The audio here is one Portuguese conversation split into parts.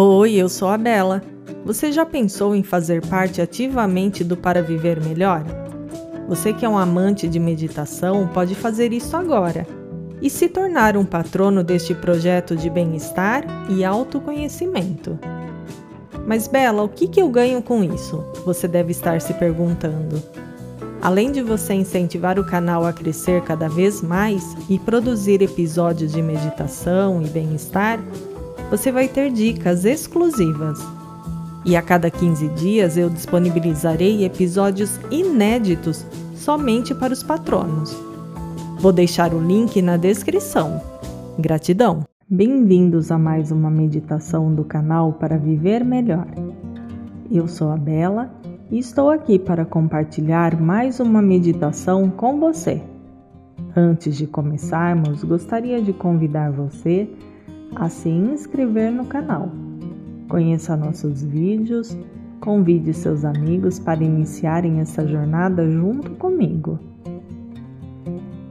Oi, eu sou a Bela. Você já pensou em fazer parte ativamente do Para Viver Melhor? Você que é um amante de meditação pode fazer isso agora e se tornar um patrono deste projeto de bem-estar e autoconhecimento. Mas, Bela, o que, que eu ganho com isso? Você deve estar se perguntando. Além de você incentivar o canal a crescer cada vez mais e produzir episódios de meditação e bem-estar, você vai ter dicas exclusivas. E a cada 15 dias eu disponibilizarei episódios inéditos somente para os patronos. Vou deixar o link na descrição. Gratidão! Bem-vindos a mais uma meditação do canal para viver melhor. Eu sou a Bela e estou aqui para compartilhar mais uma meditação com você. Antes de começarmos, gostaria de convidar você a se inscrever no canal. Conheça nossos vídeos, convide seus amigos para iniciarem essa jornada junto comigo.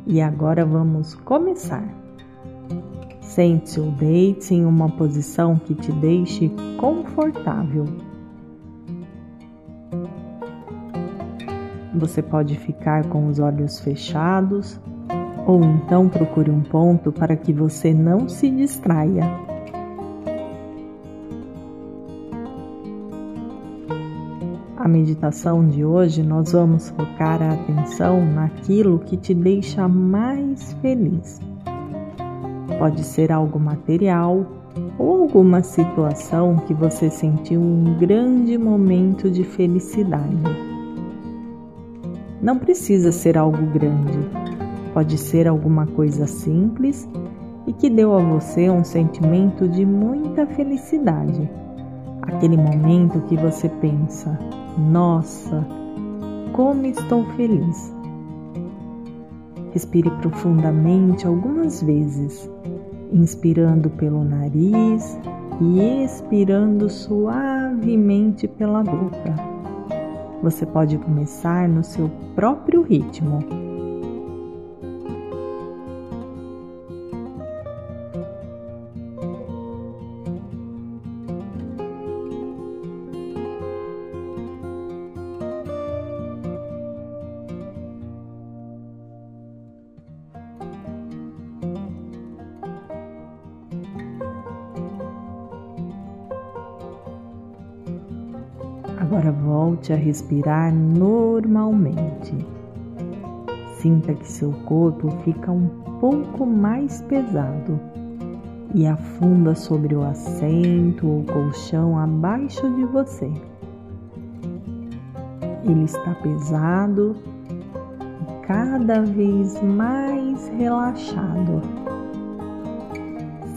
E agora vamos começar. Sente-se ou deite-se em uma posição que te deixe confortável. Você pode ficar com os olhos fechados ou então procure um ponto para que você não se distraia. A meditação de hoje nós vamos focar a atenção naquilo que te deixa mais feliz. Pode ser algo material ou alguma situação que você sentiu um grande momento de felicidade. Não precisa ser algo grande, Pode ser alguma coisa simples e que deu a você um sentimento de muita felicidade. Aquele momento que você pensa: nossa, como estou feliz. Respire profundamente algumas vezes, inspirando pelo nariz e expirando suavemente pela boca. Você pode começar no seu próprio ritmo Agora volte a respirar normalmente. Sinta que seu corpo fica um pouco mais pesado e afunda sobre o assento ou colchão abaixo de você. Ele está pesado e cada vez mais relaxado.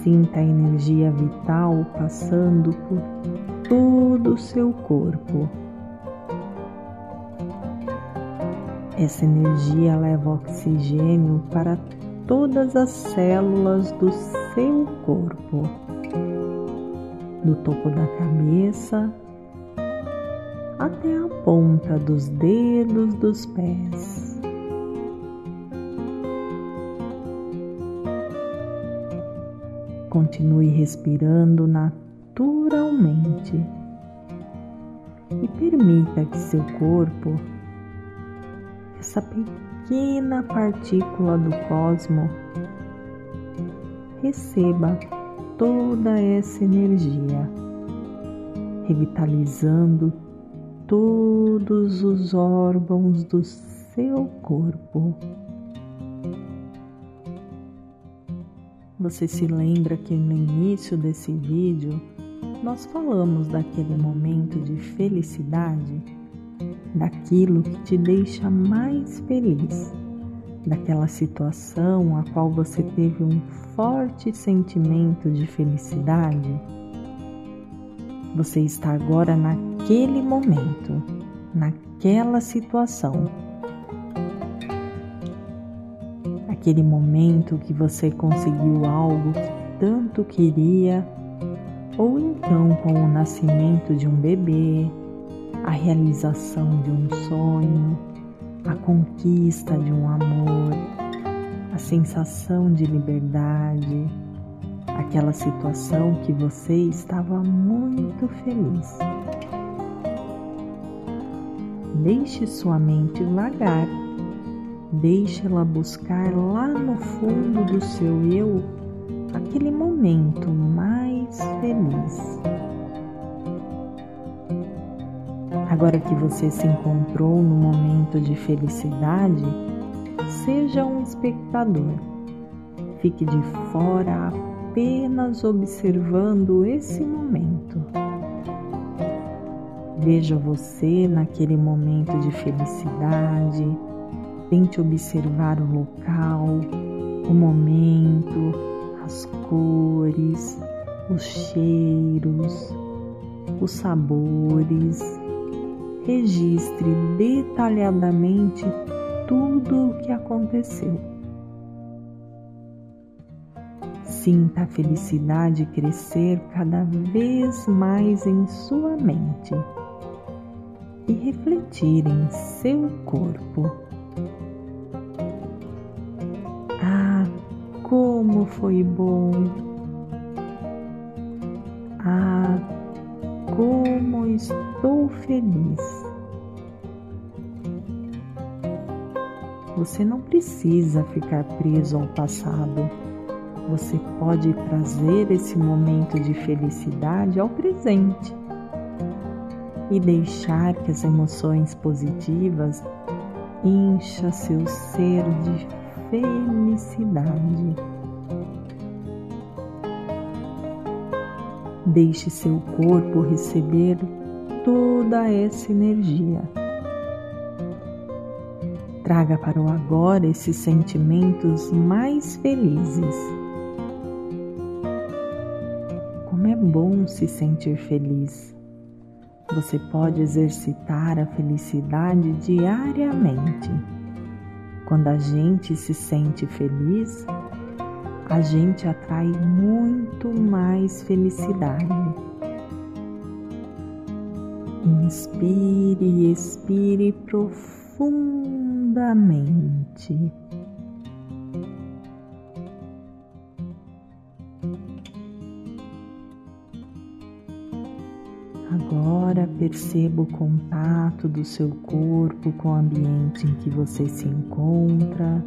Sinta a energia vital passando por todo o seu corpo. Essa energia leva oxigênio para todas as células do seu corpo, do topo da cabeça até a ponta dos dedos dos pés. Continue respirando na naturalmente e permita que seu corpo, essa pequena partícula do cosmo, receba toda essa energia, revitalizando todos os órgãos do seu corpo. Você se lembra que no início desse vídeo nós falamos daquele momento de felicidade, daquilo que te deixa mais feliz, daquela situação a qual você teve um forte sentimento de felicidade. Você está agora naquele momento, naquela situação. Aquele momento que você conseguiu algo que tanto queria ou então com o nascimento de um bebê, a realização de um sonho, a conquista de um amor, a sensação de liberdade, aquela situação que você estava muito feliz. Deixe sua mente vagar, deixe-la buscar lá no fundo do seu eu aquele momento mais feliz. Agora que você se encontrou no momento de felicidade, seja um espectador. Fique de fora apenas observando esse momento. Veja você naquele momento de felicidade. Tente observar o local, o momento, as cores, os cheiros, os sabores. Registre detalhadamente tudo o que aconteceu. Sinta a felicidade crescer cada vez mais em sua mente e refletir em seu corpo. Ah, como foi bom! Estou feliz! Você não precisa ficar preso ao passado. Você pode trazer esse momento de felicidade ao presente e deixar que as emoções positivas encha seu ser de felicidade. Deixe seu corpo receber toda essa energia Traga para o agora esses sentimentos mais felizes. Como é bom se sentir feliz. Você pode exercitar a felicidade diariamente. Quando a gente se sente feliz, a gente atrai muito mais felicidade. Inspire e expire profundamente. Agora perceba o contato do seu corpo com o ambiente em que você se encontra.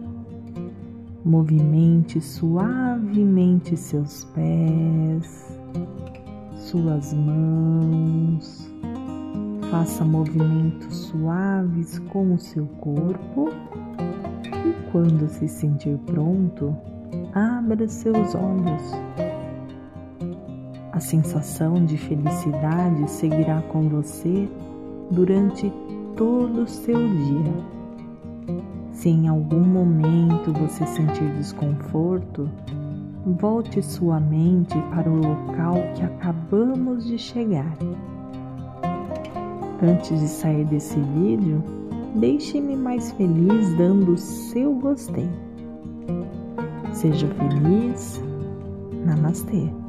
Movimente suavemente seus pés, suas mãos Faça movimentos suaves com o seu corpo e, quando se sentir pronto, abra seus olhos. A sensação de felicidade seguirá com você durante todo o seu dia. Se em algum momento você sentir desconforto, volte sua mente para o local que acabamos de chegar Antes de sair desse vídeo, deixe-me mais feliz dando o seu gostei. Seja feliz. Namastê.